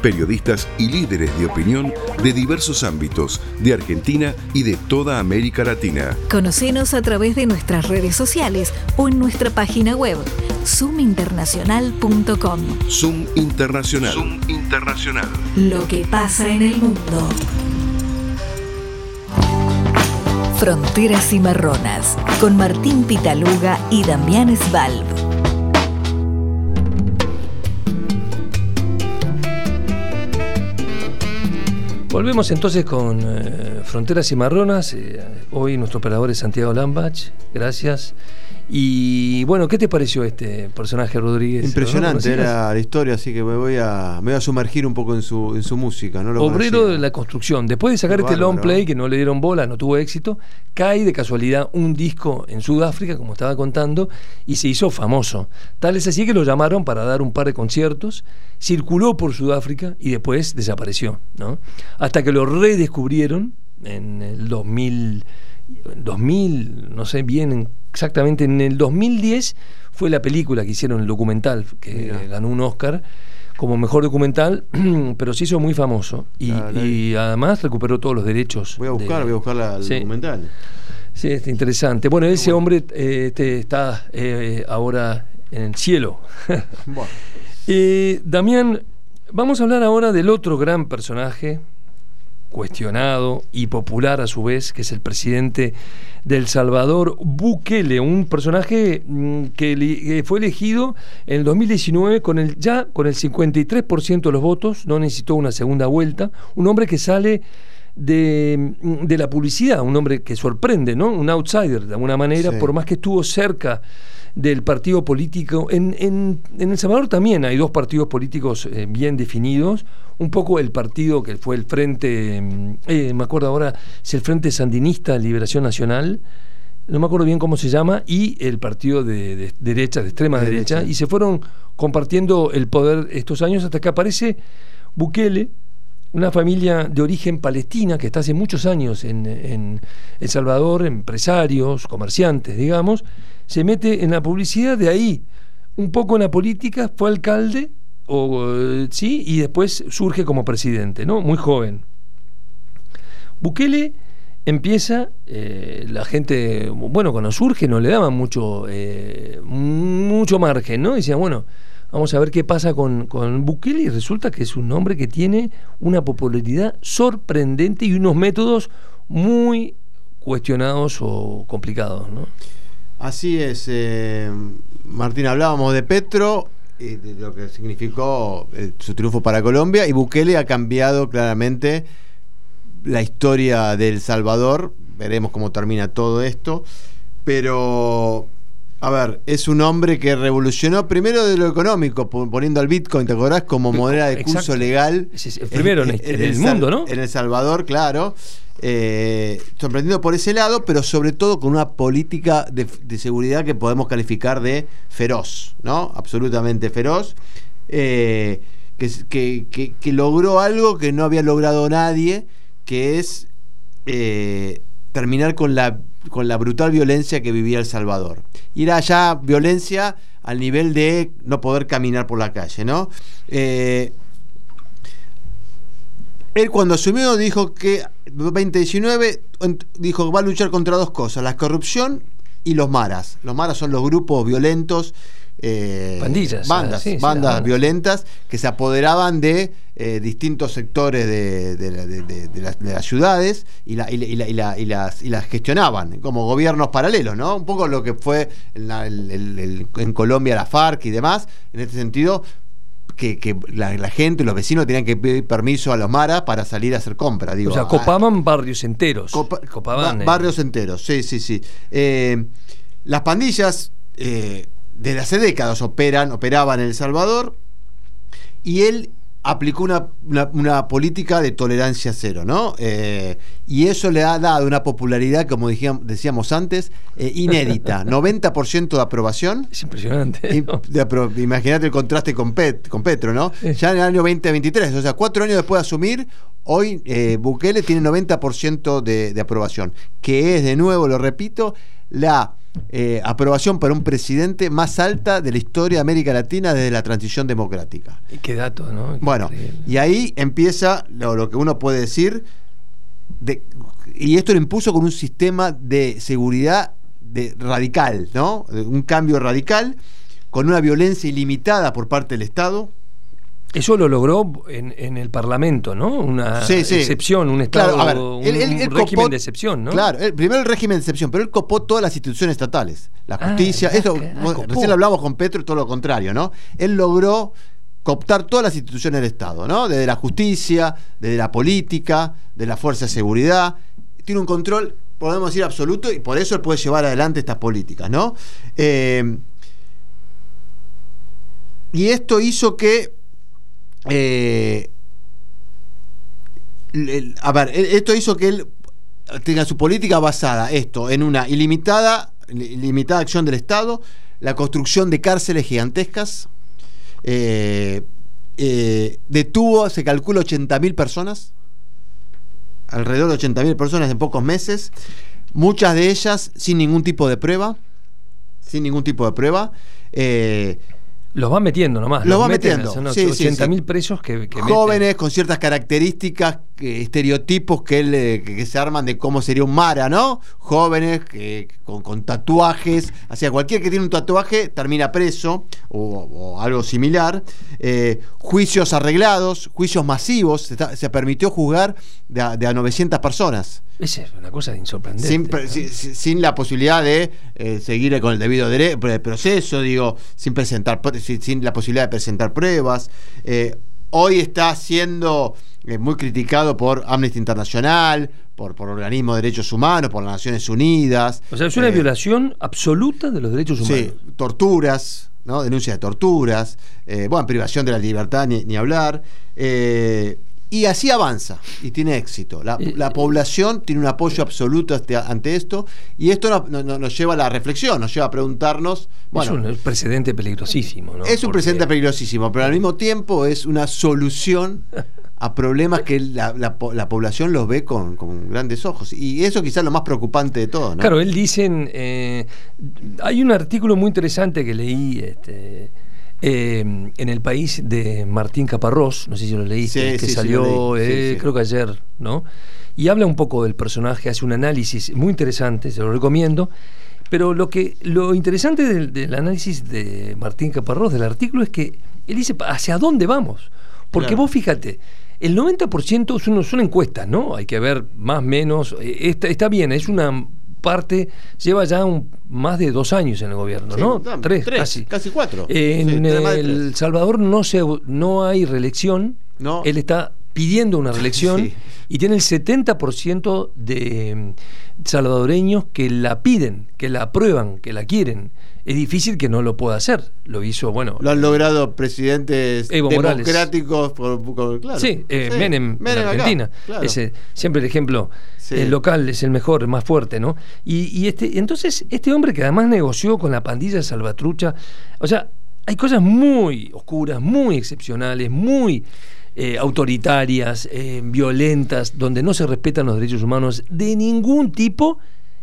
periodistas y líderes de opinión de diversos ámbitos, de Argentina y de toda América Latina. Conocenos a través de nuestras redes sociales o en nuestra página web zoominternacional.com. Zoom Internacional. Zoom Internacional. Lo que pasa en el mundo. Fronteras Cimarronas con Martín Pitaluga y Damián Svalb. Volvemos entonces con eh, Fronteras Cimarronas. Eh, hoy nuestro operador es Santiago Lambach. Gracias. Y bueno, ¿qué te pareció este personaje Rodríguez? ¿No lo Impresionante era la historia, así que me voy a, me voy a sumergir un poco en su, en su música. ¿no? Lo Obrero conocía. de la construcción. Después de sacar Qué este long play que no le dieron bola, no tuvo éxito, cae de casualidad un disco en Sudáfrica, como estaba contando, y se hizo famoso. Tal es así que lo llamaron para dar un par de conciertos, circuló por Sudáfrica y después desapareció. ¿no? Hasta que lo redescubrieron en el 2000, 2000, no sé bien exactamente, en el 2010 fue la película que hicieron, el documental, que ganó un Oscar como mejor documental, pero se hizo muy famoso y, Ah, y además recuperó todos los derechos. Voy a buscar, de- voy a buscar la, el Sí. documental. Sí, es interesante. Bueno, ese hombre eh, este, está eh, ahora en el cielo. Bueno. Eh, Damián, vamos a hablar ahora del otro gran personaje, cuestionado y popular a su vez, que es el presidente del Salvador, Bukele, un personaje mm, que, fue elegido en el 2019 con el, ya con el 53% de los votos, no necesitó una segunda vuelta, un hombre que sale de, mm, de la publicidad, un hombre que sorprende, ¿no? Un outsider de alguna manera, Sí. por más que estuvo cerca del partido político. En, en- en El Salvador también hay dos partidos políticos eh, bien definidos. Un poco el partido que fue el Frente, mm, eh, me acuerdo ahora, es el Frente Sandinista de Liberación Nacional, no me acuerdo bien cómo se llama, y el partido de, de derecha, de extrema De derecha, derecha. y se fueron compartiendo el poder estos años hasta que aparece Bukele, una familia de origen palestina que está hace muchos años en, en El Salvador, empresarios, comerciantes, digamos, se mete en la publicidad, de ahí un poco en la política, fue alcalde, o, eh, sí, y después surge como presidente, ¿no? Muy joven. Bukele empieza, eh, la gente, bueno, cuando surge no le daban mucho, eh, mucho margen, ¿no? Decían, bueno, vamos a ver qué pasa con, con Bukele y resulta que es un hombre que tiene una popularidad sorprendente y unos métodos muy cuestionados o complicados, ¿no? Así es, eh, Martín, hablábamos de Petro, y de lo que significó eh, su triunfo para Colombia, y Bukele ha cambiado claramente la historia de El Salvador, veremos cómo termina todo esto, pero, a ver, es un hombre que revolucionó primero de lo económico, po- poniendo al Bitcoin, ¿te acordás? Como moneda de curso legal. Es- es el primero en- en el Sal- mundo, ¿no? En El Salvador, claro. Eh, sorprendido por ese lado, pero sobre todo con una política de, de seguridad que podemos calificar de feroz, ¿no? Absolutamente feroz. eh, que, s- que- que- que logró algo que no había logrado nadie, que es eh, terminar con la, con la brutal violencia que vivía El Salvador. Y era ya violencia al nivel de no poder caminar por la calle, ¿no? Eh, él cuando asumió dijo que 2019 ent- dijo que va a luchar contra dos cosas, la corrupción y los maras. Los maras son los grupos violentos, eh, Pandillas, bandas, sí, sí, bandas violentas que se apoderaban de eh, distintos sectores de, de la- de- de- de las, de las ciudades y, la- y la- y la- y la- y las, y las gestionaban como gobiernos paralelos, ¿no? Un poco lo que fue en, la- el- el- el- en Colombia la FARC y demás, en este sentido, que, que la, gente, los vecinos tenían que pedir permiso a los maras para salir a hacer compras. Digo, o sea, ah, copaban barrios enteros. copa- copaban, ba- eh, barrios enteros, sí, sí, sí. Eh, las pandillas eh, desde hace décadas operan, operaban en El Salvador y él aplicó una, una- una política de tolerancia cero, ¿no? Eh, y eso le ha dado una popularidad, como dijam- decíamos antes, eh, inédita. 90% de aprobación. Es impresionante. ¿no? Imagínate el contraste con, Pet, con Petro, ¿no? Ya en el año 2023, o sea, cuatro años después de asumir, hoy eh, Bukele tiene 90% de, de aprobación, que es, de nuevo, lo repito, la eh, aprobación para un presidente más alta de la historia de América Latina desde la transición democrática. Y Qué dato, ¿no? Qué Bueno, increíble. y ahí empieza lo, lo que uno puede decir, de- y esto lo impuso con un sistema de seguridad de, radical, ¿no? Un cambio radical, con una violencia ilimitada por parte del Estado. Eso lo logró en, en el Parlamento, ¿no? Una Sí, sí. excepción, un estado, Claro, a ver, un, él- él- un él régimen copó- de excepción, ¿no? Claro, primero el régimen de excepción, pero él copó todas las instituciones estatales. La Ah, justicia, ah, eso, ah, recién hablamos con Petro y todo lo contrario, ¿no? Él logró cooptar todas las instituciones del Estado, ¿no? Desde la justicia, desde la política, de la fuerza de seguridad. Tiene un control, podemos decir, absoluto, y por eso él puede llevar adelante estas políticas, ¿no? Eh, y esto hizo que eh, a ver, el- esto hizo que él tenga su política basada esto en una ilimitada, ilimitada acción del Estado, la construcción de cárceles gigantescas, eh, eh, detuvo, se calcula 80.000 personas, alrededor de 80.000 personas en pocos meses, muchas de ellas sin ningún tipo de prueba, sin ningún tipo de prueba. eh, Los van metiendo nomás. Los va meten, metiendo. Son Sí, sí, 80 mil sí. presos que, que Jóvenes meten. con ciertas características, que- estereotipos que, él, eh, que, se arman de cómo sería un Mara, ¿no? Jóvenes que, con, con tatuajes. O sea, cualquier que tiene un tatuaje termina preso o, o algo similar. Eh, juicios arreglados, juicios masivos. Se, está- se permitió juzgar de a, de a 900 personas. Esa es una cosa insorprendente. Sin, ¿no? sin, sin- la posibilidad de eh, seguir con el debido proceso, digo, sin presentar pr- sin, sin la posibilidad de presentar pruebas. Eh, hoy está siendo eh, muy criticado por Amnesty Internacional, por, por organismos de derechos humanos, por las Naciones Unidas. O sea, es una Eh, violación absoluta de los derechos humanos. Sí, torturas, ¿no? denuncias de torturas, eh, bueno, privación de la libertad, ni, ni hablar. Eh, y así avanza y tiene éxito. La, Eh, la población tiene un apoyo absoluto ante, ante esto y esto no- no- no- nos lleva a la reflexión, nos lleva a preguntarnos, bueno, es un precedente peligrosísimo. ¿no? es un Porque- presente peligrosísimo, pero al mismo tiempo es una solución a problemas que la, la po- la población los ve con, con grandes ojos. Y eso quizás es lo más preocupante de todo, ¿no? Claro, él dicen, eh, hay un artículo muy interesante que leí este, eh, en el país de Martín Caparrós, no sé si lo leíste, Sí, que sí, salió leí, eh, creo que ayer, ¿no? Y habla un poco del personaje, hace un análisis muy interesante, se lo recomiendo. Pero lo que lo interesante del, del análisis de Martín Caparrós del artículo es que él dice hacia dónde vamos. Porque Claro. vos fíjate, el 90% son, son encuestas, ¿no? Hay que ver más menos. eh, Está, está bien, es una parte, lleva ya un- más de dos años en el gobierno, Sí, ¿no? tres, tres, casi. casi cuatro. En Sí, El. Salvador no, se, no hay reelección. No. Él está pidiendo una reelección Sí. y tiene el 70% de mm, salvadoreños que la piden, que la aprueban, que la quieren. Es difícil que no lo pueda hacer. Lo hizo, bueno. Lo han logrado presidentes Evo democráticos. Por, por- claro. Sí, eh, Menem, en acá, Argentina. claro. Ese, siempre el ejemplo Sí. el local es el mejor, el más fuerte, ¿no? Y, y este, entonces, este hombre que además negoció con la pandilla Salvatrucha, o sea, hay cosas muy oscuras, muy excepcionales, muy eh, autoritarias, eh, violentas, donde no se respetan los derechos humanos de ningún tipo.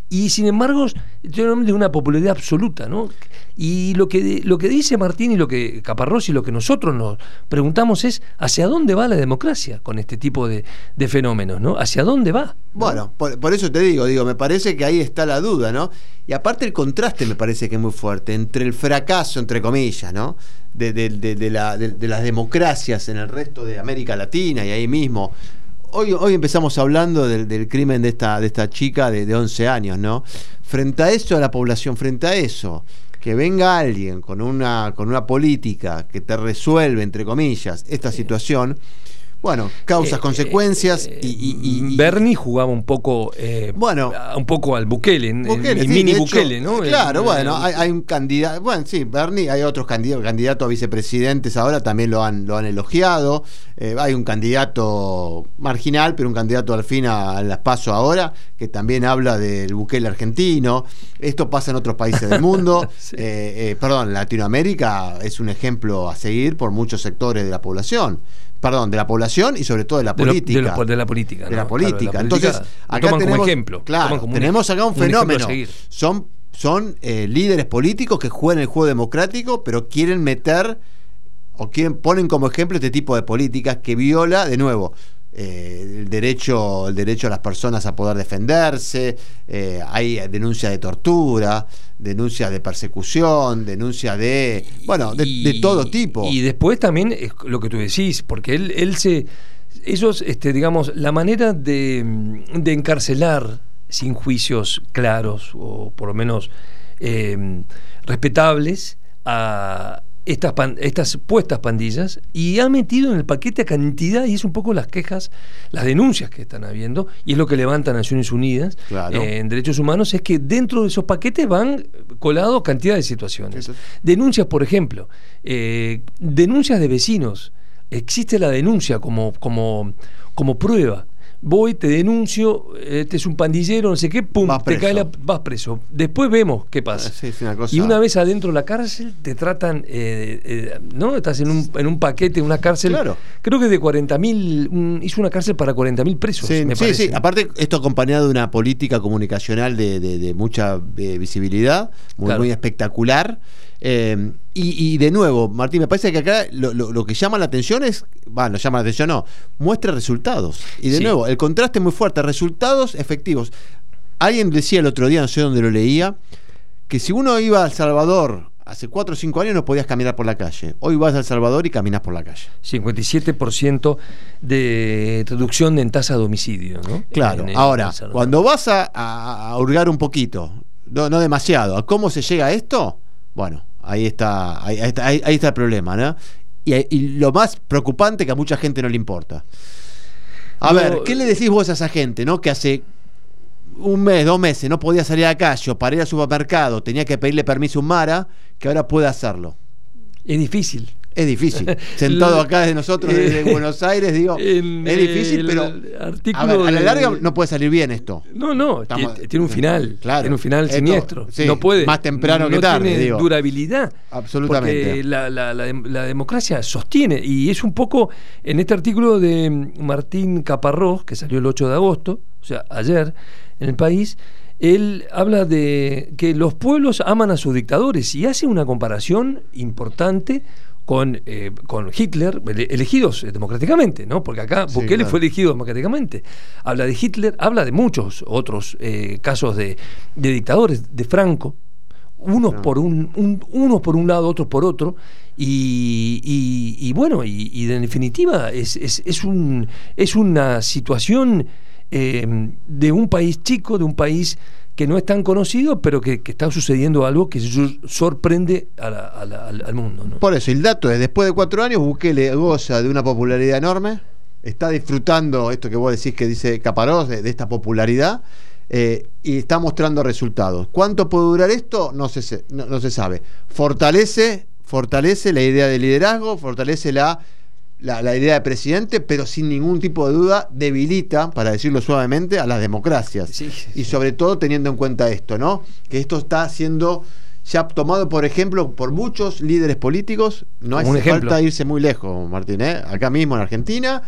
Y sin embargo, de una popularidad absoluta, ¿no? Y lo que, lo que dice Martín y lo que Caparrós y lo que nosotros nos preguntamos es hacia dónde va la democracia con este tipo de, fenómenos, ¿no? ¿Hacia dónde va? Bueno, por, eso te digo, digo, me parece que ahí está la duda, ¿no? Y aparte el contraste me parece que es muy fuerte entre el fracaso, entre comillas, ¿no? De, de- de- la- las democracias en el resto de América Latina y ahí mismo. Hoy, hoy empezamos hablando del, del crimen de esta, de esta chica de, de 11 años, ¿no? Frente a eso, a la población, frente a eso, que venga alguien con una, con una política que te resuelve, entre comillas, esta situación, bueno, causas, Eh, consecuencias eh, y, y- y- Bernie jugaba un poco eh, Bueno. un poco al Bukele, Bukele, el sí, mini hecho, Bukele, ¿no? Claro, El- bueno, hay, hay un candidato, bueno, sí, Bernie, hay otros candidatos, candidatos a vicepresidentes ahora también lo han, lo han elogiado. Eh, hay un candidato marginal, pero un candidato al fin a, a las paso ahora, que también habla del Bukele argentino. Esto pasa en otros países del mundo. Sí. Eh, eh, perdón, Latinoamérica es un ejemplo a seguir por muchos sectores de la población. Perdón, de la población y sobre todo de la de, lo- política. de lo- de la política. de la Claro, de política. la Entonces, política acá toman tenemos, como ejemplo. Claro, como tenemos acá un, fenómeno. Son, son eh, líderes políticos que juegan el juego democrático, pero quieren meter o quieren ponen como ejemplo este tipo de políticas que viola, de nuevo, eh, el derecho, el derecho a las personas a poder defenderse, eh, hay denuncias de tortura, denuncias de persecución, denuncias de bueno, de, Y- de todo tipo. Y después también es lo que tú decís, porque él, él se. Ellos, este, digamos, la manera de, de encarcelar sin juicios claros o por lo menos eh, respetables a estas, pan- estas puestas pandillas y ha metido en el paquete a cantidad, y es un poco las quejas, las denuncias que están habiendo, y es lo que levanta Naciones Unidas Claro. eh, en derechos humanos, es que dentro de esos paquetes van colados cantidad de situaciones. Denuncias, por ejemplo, eh, denuncias de vecinos. Existe la denuncia como, como, como prueba. Voy, te denuncio, este es un pandillero, no sé qué, pum, Vas te cae la, vas preso. Después vemos qué pasa. Sí, es una cosa- Y una vez adentro de la cárcel te tratan, eh, eh, ¿no? Estás en un, en un paquete, una cárcel. Claro. Creo que de 40.000, hizo una cárcel para 40.000 presos. Sí, me sí, parece. sí. Aparte, esto acompañado de una política comunicacional de, de- de mucha eh, visibilidad, muy, Claro. muy espectacular. Eh, y, de nuevo, Martín, me parece que acá lo, que llama la atención es, bueno, no llama la atención, no, muestra resultados. Y de nuevo, el contraste es muy fuerte, resultados efectivos. Alguien decía el otro día, no sé dónde lo leía, que si uno iba a El Salvador hace 4 o 5 años no podías caminar por la calle. Hoy vas a El Salvador y caminas por la calle. 57% de reducción en tasa de homicidio, ¿no? Claro. Ahora, cuando vas a, hurgar un poquito, no, no demasiado, a cómo se llega a esto, bueno, Ahí está, ahí, está, el problema, ¿no? Y, lo más preocupante que a mucha gente no le importa. A ver, ¿qué le decís vos a esa gente, no? Que hace un mes, dos meses no podía salir a calle para ir al supermercado, tenía que pedirle permiso a un Mara, que ahora puede hacerlo. Es difícil. Es difícil. Sentado acá desde nosotros, desde Buenos Aires, digo, es difícil, pero a, la larga no puede salir bien esto. No, no, tiene un final, claro, tiene un final siniestro. no puede. Más temprano que tarde, tiene digo. durabilidad. Absolutamente. Porque la, la, democracia sostiene, y es un poco en este artículo de Martín Caparrós, que salió el 8 de agosto, o sea, ayer, en el país, él habla de que los pueblos aman a sus dictadores y hace una comparación importante con, eh, con Hitler, elegidos democráticamente, ¿no? Porque acá Bukele fue elegido democráticamente. Habla de Hitler, habla de muchos otros eh, casos de, dictadores, de Franco, unos por un, unos por un lado, otros por otro, y, bueno, y, en definitiva es, es, es, un, es una situación eh, de un país chico, de un país que no es tan conocido, pero que, está sucediendo algo que sorprende al mundo. Por eso, el dato es, después de cuatro años, Bukele goza de una popularidad enorme, está disfrutando esto que vos decís que dice Caparós, de, esta popularidad, eh, y está mostrando resultados. ¿Cuánto puede durar esto? No se, no se sabe. Fortalece, fortalece la idea de liderazgo, fortalece la la, idea de presidente, pero sin ningún tipo de duda debilita, para decirlo suavemente, a las democracias. Y sobre todo teniendo en cuenta esto, ¿no? Que esto está siendo ya tomado, por ejemplo, por muchos líderes políticos. No hace falta irse muy lejos, Martín, ¿eh? Acá mismo en Argentina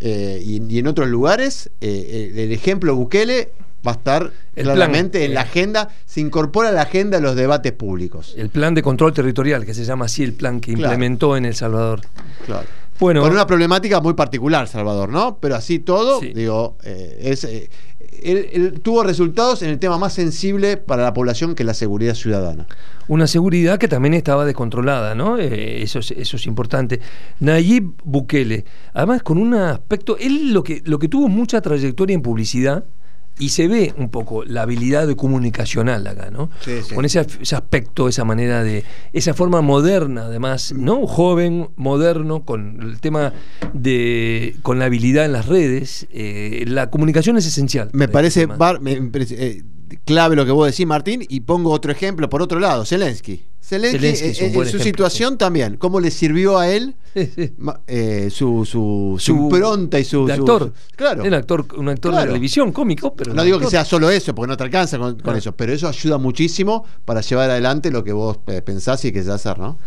eh, y, en otros lugares, eh, el ejemplo Bukele va a estar claramente en la agenda, se incorpora a la agenda de los debates públicos. El plan de control territorial, que se llama así el plan que implementó en El Salvador. Claro. Bueno, con una problemática muy particular, Salvador, ¿no? Pero así todo, digo, eh, es, eh, él, tuvo resultados en el tema más sensible para la población que la seguridad ciudadana. Una seguridad que también estaba descontrolada, ¿no? Eh, eso, es, eso es importante. Nayib Bukele, además con un aspecto, él lo que, lo que tuvo mucha trayectoria en publicidad, y se ve un poco la habilidad de comunicacional acá, ¿no? Con ese, aspecto, esa manera de, esa forma moderna, además, ¿no? Joven, moderno, con el tema de, con la habilidad en las redes, eh, la comunicación es esencial. Me parece, eh, clave lo que vos decís, Martín, y pongo otro ejemplo por otro lado, Zelensky. Zelensky, eh, en, su situación también, ¿cómo le sirvió a él eh, su, su, su, impronta y su, actor? claro. Un actor, un actor de televisión, cómico, pero. No digo que sea solo eso, porque no te alcanza con, eso, pero eso ayuda muchísimo para llevar adelante lo que vos eh, pensás y que se hacer, ¿no?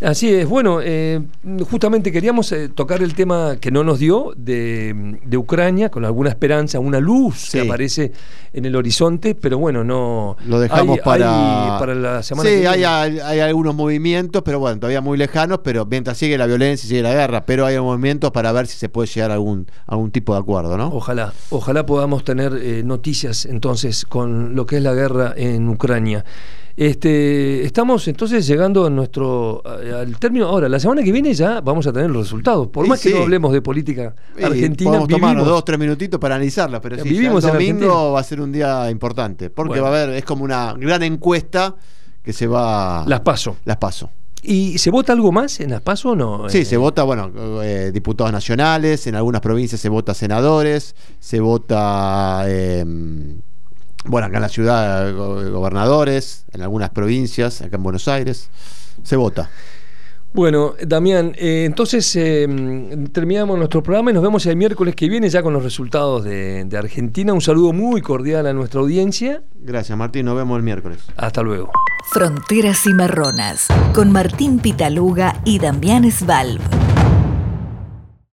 Así es, bueno, eh, justamente queríamos eh, tocar el tema que no nos dio de, Ucrania, con alguna esperanza, una luz que aparece en el horizonte, pero bueno, no... Lo dejamos para... para la semana sí, que viene. Hay, hay algunos movimientos, pero bueno, todavía muy lejanos, pero mientras sigue la violencia sigue la guerra, pero hay movimientos para ver si se puede llegar a algún, algún tipo de acuerdo, ¿no? Ojalá, ojalá podamos tener eh, noticias entonces con lo que es la guerra en Ucrania. Este, estamos entonces llegando a nuestro al término. Ahora, la semana que viene ya vamos a tener los resultados. Por más que no hablemos de política argentina. Podemos tomarnos dos, tres minutitos para analizarla, pero sí, vivimos el domingo va a ser un día importante. Porque va a haber, es como una gran encuesta que se va. Las paso. Las paso. ¿Y se vota algo más en las PASO o no? Sí, se eh, vota, bueno, eh, diputados nacionales, en algunas provincias se vota senadores, se vota eh, bueno, acá en la ciudad, gobernadores, en algunas provincias, acá en Buenos Aires, se vota. Bueno, Damián, eh, entonces eh, terminamos nuestro programa y nos vemos el miércoles que viene ya con los resultados de, de, Argentina. Un saludo muy cordial a nuestra audiencia. Gracias, Martín. Nos vemos el miércoles. Hasta luego. Fronteras y Marronas, con Martín Pitaluga y Damián Svalb.